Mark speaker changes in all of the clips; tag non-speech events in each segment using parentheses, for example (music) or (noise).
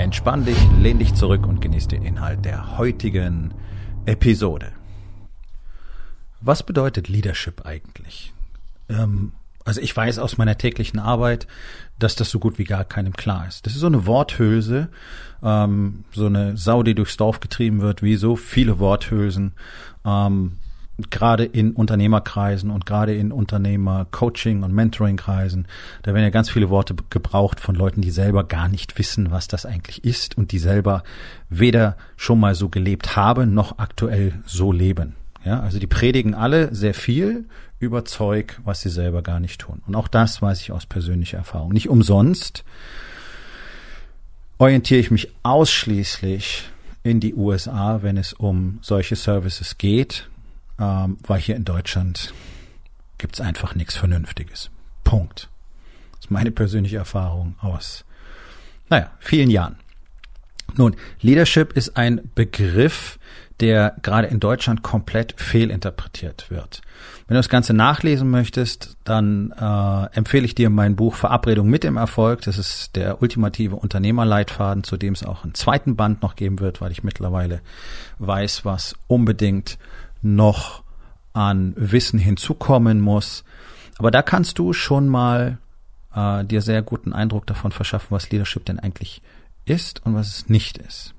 Speaker 1: Entspann dich, lehn dich zurück und genieß den Inhalt der heutigen Episode. Was bedeutet Leadership eigentlich? Ähm, also ich weiß aus meiner täglichen Arbeit, dass das so gut wie gar keinem klar ist. Das ist so eine Worthülse, ähm, so eine Sau, die durchs Dorf getrieben wird, wie so viele Worthülsen. Ähm, gerade in Unternehmerkreisen und gerade in Unternehmer-Coaching- und Mentoring-Kreisen, da werden ja ganz viele Worte gebraucht von Leuten, die selber gar nicht wissen, was das eigentlich ist und die selber weder schon mal so gelebt haben, noch aktuell so leben. Ja, also die predigen alle sehr viel über Zeug, was sie selber gar nicht tun. Und auch das weiß ich aus persönlicher Erfahrung. Nicht umsonst orientiere ich mich ausschließlich in die USA, wenn es um solche Services geht ähm, weil hier in Deutschland gibt's einfach nichts Vernünftiges. Punkt. Das ist meine persönliche Erfahrung aus, naja, vielen Jahren. Nun, Leadership ist ein Begriff, der gerade in Deutschland komplett fehlinterpretiert wird. Wenn du das Ganze nachlesen möchtest, dann äh, empfehle ich dir mein Buch Verabredung mit dem Erfolg. Das ist der ultimative Unternehmerleitfaden, zu dem es auch einen zweiten Band noch geben wird, weil ich mittlerweile weiß, was unbedingt noch an Wissen hinzukommen muss. Aber da kannst du schon mal äh, dir sehr guten Eindruck davon verschaffen, was Leadership denn eigentlich ist und was es nicht ist.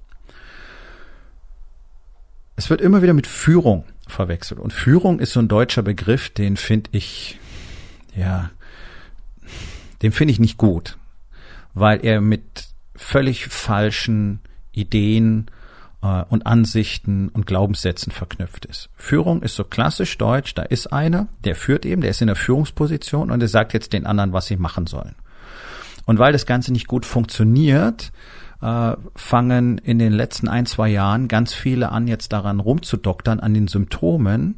Speaker 1: Es wird immer wieder mit Führung verwechselt. Und Führung ist so ein deutscher Begriff, den finde ich, ja, den finde ich nicht gut, weil er mit völlig falschen Ideen äh, und Ansichten und Glaubenssätzen verknüpft ist. Führung ist so klassisch deutsch, da ist einer, der führt eben, der ist in der Führungsposition und der sagt jetzt den anderen, was sie machen sollen. Und weil das Ganze nicht gut funktioniert, äh, fangen in den letzten ein, zwei Jahren ganz viele an, jetzt daran rumzudoktern, an den Symptomen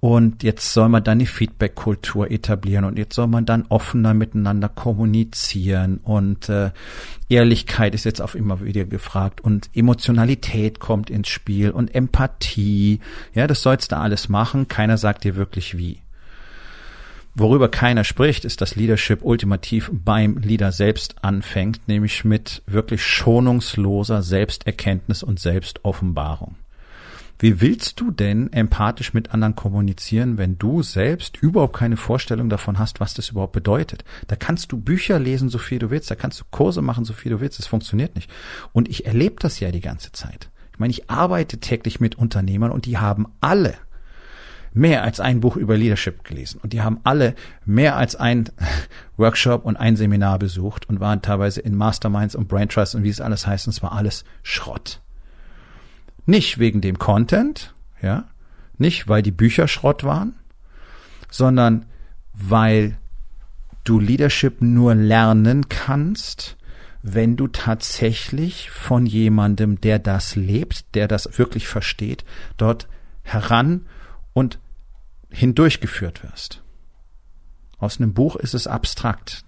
Speaker 1: und jetzt soll man dann die Feedback-Kultur etablieren und jetzt soll man dann offener miteinander kommunizieren und äh, Ehrlichkeit ist jetzt auch immer wieder gefragt und Emotionalität kommt ins Spiel und Empathie. Ja, das sollst du alles machen. Keiner sagt dir wirklich wie. Worüber keiner spricht, ist, dass Leadership ultimativ beim Leader selbst anfängt, nämlich mit wirklich schonungsloser Selbsterkenntnis und Selbstoffenbarung. Wie willst du denn empathisch mit anderen kommunizieren, wenn du selbst überhaupt keine Vorstellung davon hast, was das überhaupt bedeutet? Da kannst du Bücher lesen, so viel du willst, da kannst du Kurse machen, so viel du willst, es funktioniert nicht. Und ich erlebe das ja die ganze Zeit. Ich meine, ich arbeite täglich mit Unternehmern und die haben alle mehr als ein Buch über Leadership gelesen und die haben alle mehr als ein (laughs) Workshop und ein Seminar besucht und waren teilweise in Masterminds und Brain Trust und wie es alles heißt, und es war alles Schrott. Nicht wegen dem Content, ja, nicht weil die Bücher Schrott waren, sondern weil du Leadership nur lernen kannst, wenn du tatsächlich von jemandem, der das lebt, der das wirklich versteht, dort heran und hindurchgeführt wirst. Aus einem Buch ist es abstrakt.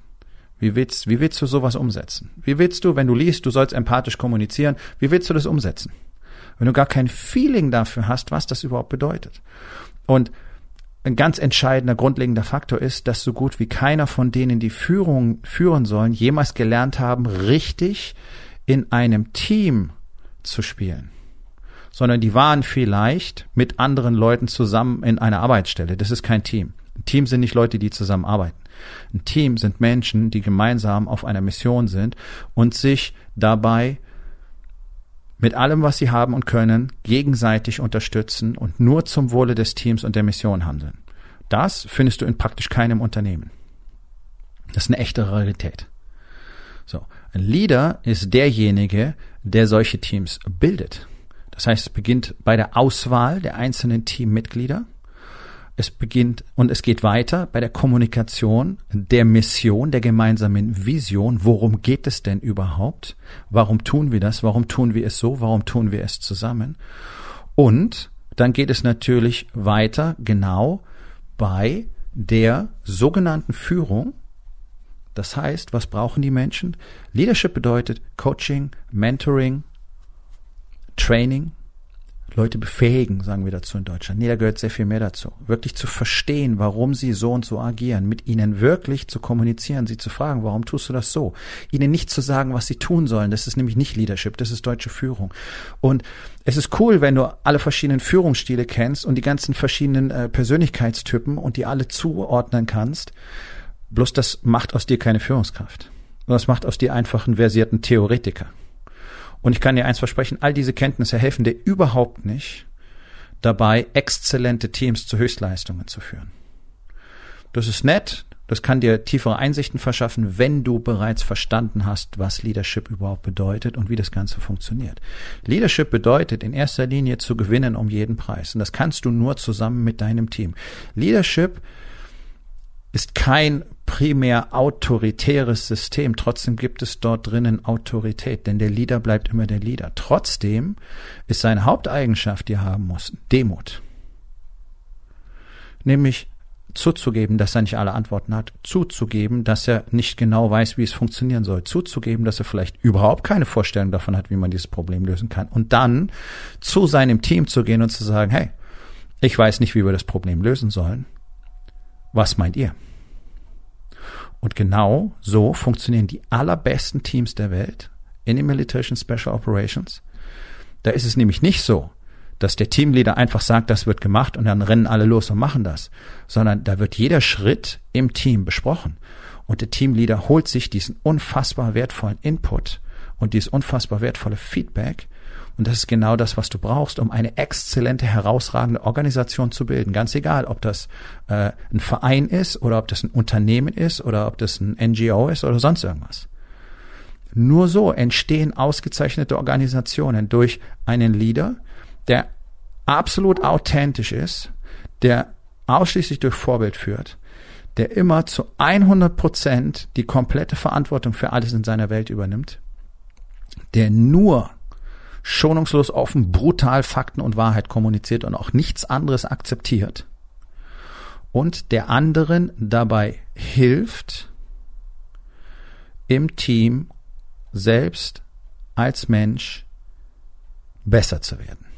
Speaker 1: Wie willst, wie willst du sowas umsetzen? Wie willst du, wenn du liest, du sollst empathisch kommunizieren, wie willst du das umsetzen? Wenn du gar kein Feeling dafür hast, was das überhaupt bedeutet. Und ein ganz entscheidender, grundlegender Faktor ist, dass so gut wie keiner von denen, die Führung führen sollen, jemals gelernt haben, richtig in einem Team zu spielen. Sondern die waren vielleicht mit anderen Leuten zusammen in einer Arbeitsstelle. Das ist kein Team. Ein Team sind nicht Leute, die zusammen arbeiten. Ein Team sind Menschen, die gemeinsam auf einer Mission sind und sich dabei mit allem, was sie haben und können, gegenseitig unterstützen und nur zum Wohle des Teams und der Mission handeln. Das findest du in praktisch keinem Unternehmen. Das ist eine echte Rarität. So. Ein Leader ist derjenige, der solche Teams bildet. Das heißt, es beginnt bei der Auswahl der einzelnen Teammitglieder. Es beginnt und es geht weiter bei der Kommunikation der Mission, der gemeinsamen Vision. Worum geht es denn überhaupt? Warum tun wir das? Warum tun wir es so? Warum tun wir es zusammen? Und dann geht es natürlich weiter genau bei der sogenannten Führung. Das heißt, was brauchen die Menschen? Leadership bedeutet Coaching, Mentoring, Training, Leute befähigen, sagen wir dazu in Deutschland. Nee, da gehört sehr viel mehr dazu. Wirklich zu verstehen, warum sie so und so agieren, mit ihnen wirklich zu kommunizieren, sie zu fragen, warum tust du das so? Ihnen nicht zu sagen, was sie tun sollen. Das ist nämlich nicht Leadership, das ist deutsche Führung. Und es ist cool, wenn du alle verschiedenen Führungsstile kennst und die ganzen verschiedenen äh, Persönlichkeitstypen und die alle zuordnen kannst. Bloß das macht aus dir keine Führungskraft. Das macht aus dir einfach einen versierten Theoretiker. Und ich kann dir eins versprechen, all diese Kenntnisse helfen dir überhaupt nicht dabei, exzellente Teams zu Höchstleistungen zu führen. Das ist nett, das kann dir tiefere Einsichten verschaffen, wenn du bereits verstanden hast, was Leadership überhaupt bedeutet und wie das Ganze funktioniert. Leadership bedeutet in erster Linie zu gewinnen um jeden Preis. Und das kannst du nur zusammen mit deinem Team. Leadership ist kein primär autoritäres System. Trotzdem gibt es dort drinnen Autorität, denn der Leader bleibt immer der Leader. Trotzdem ist seine Haupteigenschaft, die er haben muss, Demut. Nämlich zuzugeben, dass er nicht alle Antworten hat, zuzugeben, dass er nicht genau weiß, wie es funktionieren soll, zuzugeben, dass er vielleicht überhaupt keine Vorstellung davon hat, wie man dieses Problem lösen kann und dann zu seinem Team zu gehen und zu sagen, hey, ich weiß nicht, wie wir das Problem lösen sollen. Was meint ihr? Und genau so funktionieren die allerbesten Teams der Welt in den militärischen Special Operations. Da ist es nämlich nicht so, dass der Teamleader einfach sagt, das wird gemacht und dann rennen alle los und machen das, sondern da wird jeder Schritt im Team besprochen. Und der Teamleader holt sich diesen unfassbar wertvollen Input und dieses unfassbar wertvolle Feedback und das ist genau das, was du brauchst, um eine exzellente, herausragende Organisation zu bilden. Ganz egal, ob das äh, ein Verein ist oder ob das ein Unternehmen ist oder ob das ein NGO ist oder sonst irgendwas. Nur so entstehen ausgezeichnete Organisationen durch einen Leader, der absolut authentisch ist, der ausschließlich durch Vorbild führt, der immer zu 100 Prozent die komplette Verantwortung für alles in seiner Welt übernimmt, der nur schonungslos offen, brutal Fakten und Wahrheit kommuniziert und auch nichts anderes akzeptiert und der anderen dabei hilft, im Team selbst als Mensch besser zu werden.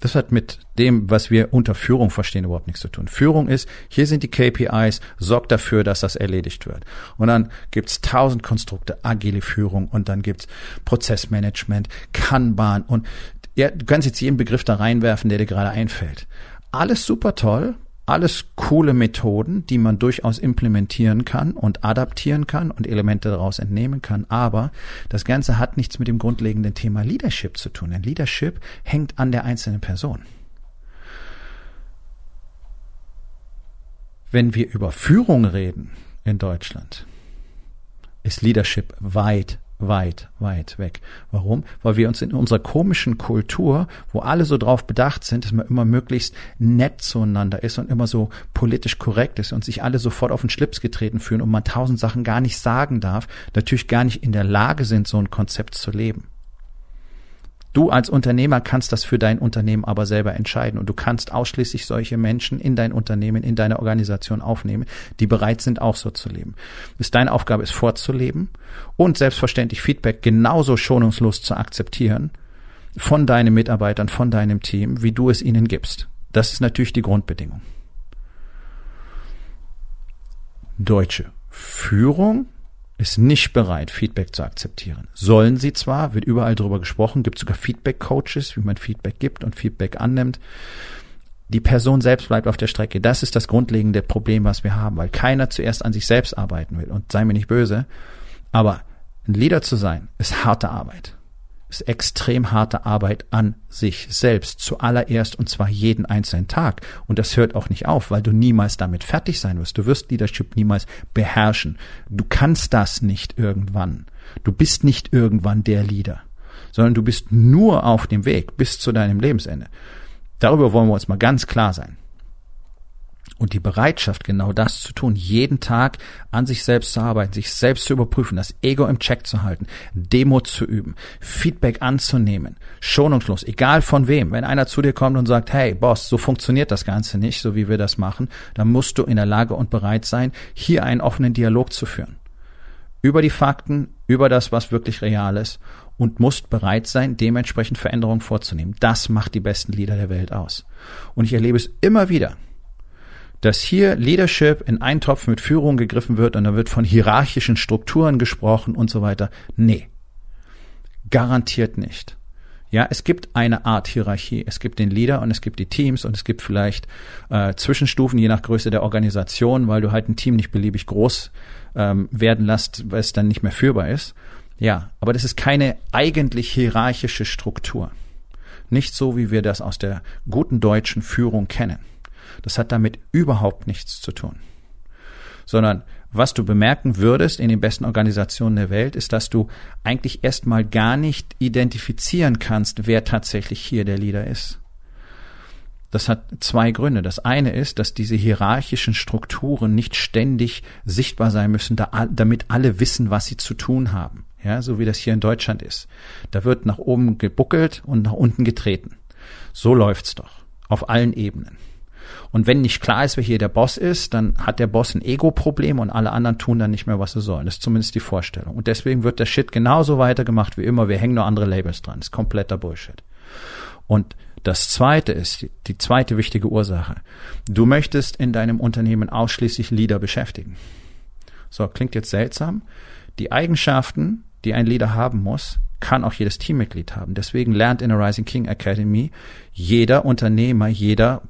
Speaker 1: Das hat mit dem, was wir unter Führung verstehen, überhaupt nichts zu tun. Führung ist, hier sind die KPIs, sorgt dafür, dass das erledigt wird. Und dann gibt's tausend Konstrukte, agile Führung und dann gibt's Prozessmanagement, Kanban und ja, du kannst jetzt jeden Begriff da reinwerfen, der dir gerade einfällt. Alles super toll, alles coole Methoden, die man durchaus implementieren kann und adaptieren kann und Elemente daraus entnehmen kann. Aber das Ganze hat nichts mit dem grundlegenden Thema Leadership zu tun. Denn Leadership hängt an der einzelnen Person. Wenn wir über Führung reden in Deutschland, ist Leadership weit weit, weit weg. Warum? Weil wir uns in unserer komischen Kultur, wo alle so drauf bedacht sind, dass man immer möglichst nett zueinander ist und immer so politisch korrekt ist und sich alle sofort auf den Schlips getreten fühlen und man tausend Sachen gar nicht sagen darf, natürlich gar nicht in der Lage sind, so ein Konzept zu leben. Du als Unternehmer kannst das für dein Unternehmen aber selber entscheiden und du kannst ausschließlich solche Menschen in dein Unternehmen, in deine Organisation aufnehmen, die bereit sind, auch so zu leben. Es deine Aufgabe ist, vorzuleben und selbstverständlich Feedback genauso schonungslos zu akzeptieren von deinen Mitarbeitern, von deinem Team, wie du es ihnen gibst. Das ist natürlich die Grundbedingung. Deutsche Führung ist nicht bereit, Feedback zu akzeptieren. Sollen sie zwar, wird überall darüber gesprochen, gibt sogar Feedback-Coaches, wie man Feedback gibt und Feedback annimmt. Die Person selbst bleibt auf der Strecke. Das ist das grundlegende Problem, was wir haben, weil keiner zuerst an sich selbst arbeiten will. Und sei mir nicht böse, aber ein Leader zu sein, ist harte Arbeit ist extrem harte Arbeit an sich selbst, zuallererst und zwar jeden einzelnen Tag. Und das hört auch nicht auf, weil du niemals damit fertig sein wirst. Du wirst Leadership niemals beherrschen. Du kannst das nicht irgendwann. Du bist nicht irgendwann der Leader, sondern du bist nur auf dem Weg bis zu deinem Lebensende. Darüber wollen wir uns mal ganz klar sein. Und die Bereitschaft, genau das zu tun, jeden Tag an sich selbst zu arbeiten, sich selbst zu überprüfen, das Ego im Check zu halten, Demo zu üben, Feedback anzunehmen, schonungslos, egal von wem. Wenn einer zu dir kommt und sagt, hey Boss, so funktioniert das Ganze nicht, so wie wir das machen, dann musst du in der Lage und bereit sein, hier einen offenen Dialog zu führen. Über die Fakten, über das, was wirklich real ist und musst bereit sein, dementsprechend Veränderungen vorzunehmen. Das macht die besten Leader der Welt aus. Und ich erlebe es immer wieder, dass hier Leadership in einen Topf mit Führung gegriffen wird und da wird von hierarchischen Strukturen gesprochen und so weiter. Nee. Garantiert nicht. Ja, es gibt eine Art Hierarchie. Es gibt den Leader und es gibt die Teams und es gibt vielleicht äh, Zwischenstufen je nach Größe der Organisation, weil du halt ein Team nicht beliebig groß ähm, werden lässt, weil es dann nicht mehr führbar ist. Ja, aber das ist keine eigentlich hierarchische Struktur. Nicht so, wie wir das aus der guten deutschen Führung kennen. Das hat damit überhaupt nichts zu tun. Sondern was du bemerken würdest in den besten Organisationen der Welt, ist, dass du eigentlich erstmal gar nicht identifizieren kannst, wer tatsächlich hier der Leader ist. Das hat zwei Gründe. Das eine ist, dass diese hierarchischen Strukturen nicht ständig sichtbar sein müssen, damit alle wissen, was sie zu tun haben. Ja, so wie das hier in Deutschland ist. Da wird nach oben gebuckelt und nach unten getreten. So läuft's doch. Auf allen Ebenen. Und wenn nicht klar ist, wer hier der Boss ist, dann hat der Boss ein Ego-Problem und alle anderen tun dann nicht mehr, was sie sollen. Das ist zumindest die Vorstellung. Und deswegen wird der Shit genauso weitergemacht wie immer. Wir hängen nur andere Labels dran. Das ist kompletter Bullshit. Und das zweite ist, die zweite wichtige Ursache. Du möchtest in deinem Unternehmen ausschließlich Leader beschäftigen. So, klingt jetzt seltsam. Die Eigenschaften, die ein Leader haben muss, kann auch jedes Teammitglied haben. Deswegen lernt in der Rising King Academy jeder Unternehmer, jeder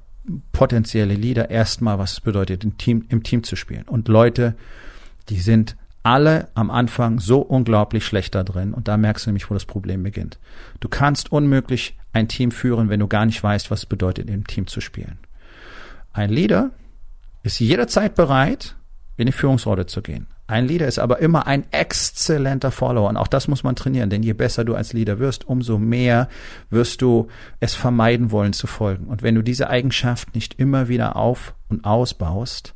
Speaker 1: potenzielle Leader erstmal, was es bedeutet, im Team, im Team zu spielen. Und Leute, die sind alle am Anfang so unglaublich schlecht da drin. Und da merkst du nämlich, wo das Problem beginnt. Du kannst unmöglich ein Team führen, wenn du gar nicht weißt, was es bedeutet, im Team zu spielen. Ein Leader ist jederzeit bereit, in die Führungsrolle zu gehen. Ein Leader ist aber immer ein exzellenter Follower und auch das muss man trainieren, denn je besser du als Leader wirst, umso mehr wirst du es vermeiden wollen zu folgen. Und wenn du diese Eigenschaft nicht immer wieder auf und ausbaust,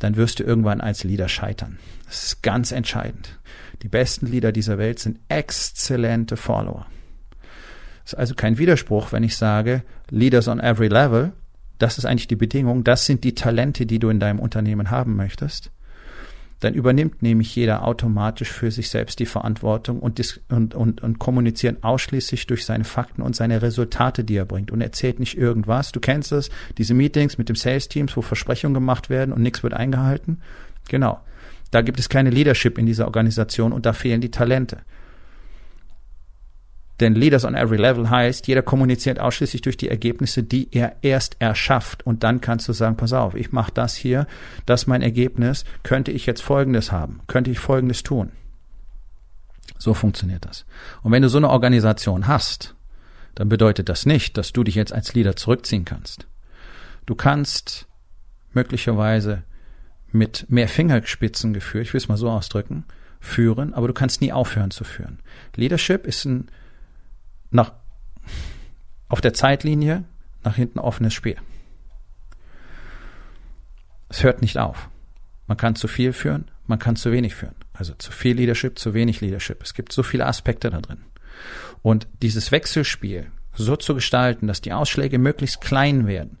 Speaker 1: dann wirst du irgendwann als Leader scheitern. Das ist ganz entscheidend. Die besten Leader dieser Welt sind exzellente Follower. Das ist also kein Widerspruch, wenn ich sage, Leaders on every level, das ist eigentlich die Bedingung, das sind die Talente, die du in deinem Unternehmen haben möchtest dann übernimmt nämlich jeder automatisch für sich selbst die Verantwortung und, und, und, und kommuniziert ausschließlich durch seine Fakten und seine Resultate, die er bringt und erzählt nicht irgendwas. Du kennst es, diese Meetings mit dem Sales-Teams, wo Versprechungen gemacht werden und nichts wird eingehalten. Genau. Da gibt es keine Leadership in dieser Organisation und da fehlen die Talente. Denn Leaders on every level heißt, jeder kommuniziert ausschließlich durch die Ergebnisse, die er erst erschafft. Und dann kannst du sagen, pass auf, ich mache das hier, das ist mein Ergebnis, könnte ich jetzt Folgendes haben, könnte ich Folgendes tun. So funktioniert das. Und wenn du so eine Organisation hast, dann bedeutet das nicht, dass du dich jetzt als Leader zurückziehen kannst. Du kannst möglicherweise mit mehr Fingerspitzengefühl, ich will es mal so ausdrücken, führen, aber du kannst nie aufhören zu führen. Leadership ist ein nach, auf der Zeitlinie nach hinten offenes Spiel. Es hört nicht auf. Man kann zu viel führen, man kann zu wenig führen. Also zu viel Leadership, zu wenig Leadership. Es gibt so viele Aspekte da drin. Und dieses Wechselspiel so zu gestalten, dass die Ausschläge möglichst klein werden,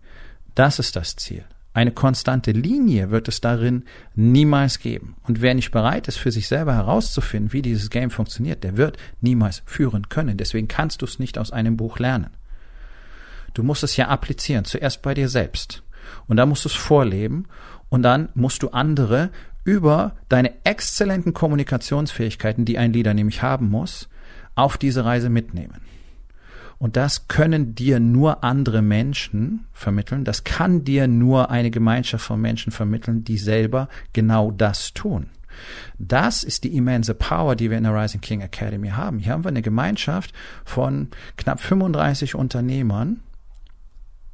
Speaker 1: das ist das Ziel. Eine konstante Linie wird es darin niemals geben. Und wer nicht bereit ist, für sich selber herauszufinden, wie dieses Game funktioniert, der wird niemals führen können. Deswegen kannst du es nicht aus einem Buch lernen. Du musst es ja applizieren, zuerst bei dir selbst. Und dann musst du es vorleben und dann musst du andere über deine exzellenten Kommunikationsfähigkeiten, die ein Leader nämlich haben muss, auf diese Reise mitnehmen. Und das können dir nur andere Menschen vermitteln. Das kann dir nur eine Gemeinschaft von Menschen vermitteln, die selber genau das tun. Das ist die immense Power, die wir in der Rising King Academy haben. Hier haben wir eine Gemeinschaft von knapp 35 Unternehmern.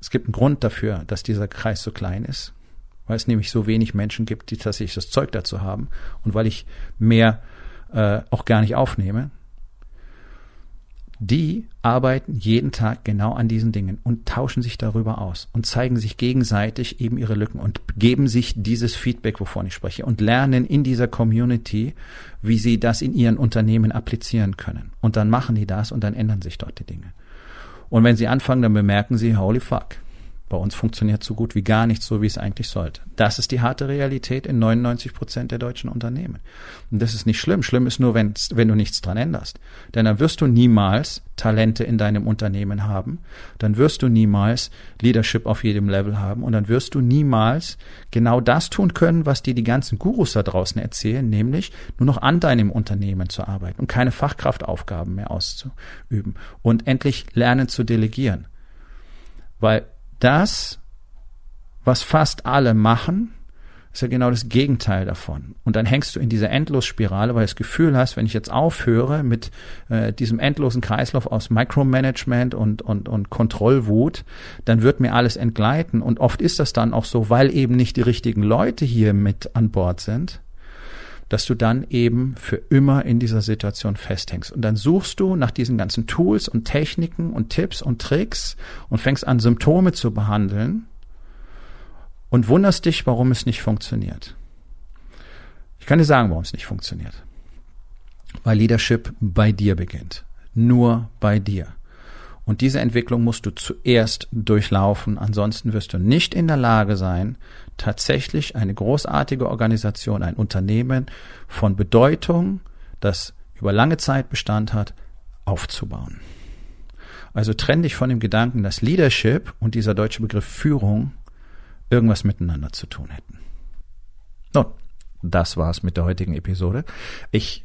Speaker 1: Es gibt einen Grund dafür, dass dieser Kreis so klein ist, weil es nämlich so wenig Menschen gibt, die tatsächlich das Zeug dazu haben und weil ich mehr äh, auch gar nicht aufnehme die arbeiten jeden Tag genau an diesen Dingen und tauschen sich darüber aus und zeigen sich gegenseitig eben ihre Lücken und geben sich dieses Feedback, wovon ich spreche, und lernen in dieser Community, wie sie das in ihren Unternehmen applizieren können. Und dann machen die das und dann ändern sich dort die Dinge. Und wenn sie anfangen, dann bemerken sie, holy fuck, bei uns funktioniert so gut wie gar nichts so, wie es eigentlich sollte. Das ist die harte Realität in 99 Prozent der deutschen Unternehmen. Und das ist nicht schlimm. Schlimm ist nur, wenn, wenn du nichts dran änderst. Denn dann wirst du niemals Talente in deinem Unternehmen haben. Dann wirst du niemals Leadership auf jedem Level haben. Und dann wirst du niemals genau das tun können, was dir die ganzen Gurus da draußen erzählen, nämlich nur noch an deinem Unternehmen zu arbeiten und keine Fachkraftaufgaben mehr auszuüben und endlich lernen zu delegieren. Weil das, was fast alle machen, ist ja genau das Gegenteil davon. Und dann hängst du in dieser Endlosspirale, weil du das Gefühl hast, wenn ich jetzt aufhöre mit äh, diesem endlosen Kreislauf aus Micromanagement und, und, und Kontrollwut, dann wird mir alles entgleiten. Und oft ist das dann auch so, weil eben nicht die richtigen Leute hier mit an Bord sind, dass du dann eben für immer in dieser Situation festhängst. Und dann suchst du nach diesen ganzen Tools und Techniken und Tipps und Tricks und fängst an, Symptome zu behandeln und wunderst dich, warum es nicht funktioniert. Ich kann dir sagen, warum es nicht funktioniert. Weil Leadership bei dir beginnt. Nur bei dir. Und diese Entwicklung musst du zuerst durchlaufen, ansonsten wirst du nicht in der Lage sein, tatsächlich eine großartige Organisation, ein Unternehmen von Bedeutung, das über lange Zeit Bestand hat, aufzubauen. Also trenn dich von dem Gedanken, dass Leadership und dieser deutsche Begriff Führung irgendwas miteinander zu tun hätten. Nun, das war's mit der heutigen Episode. Ich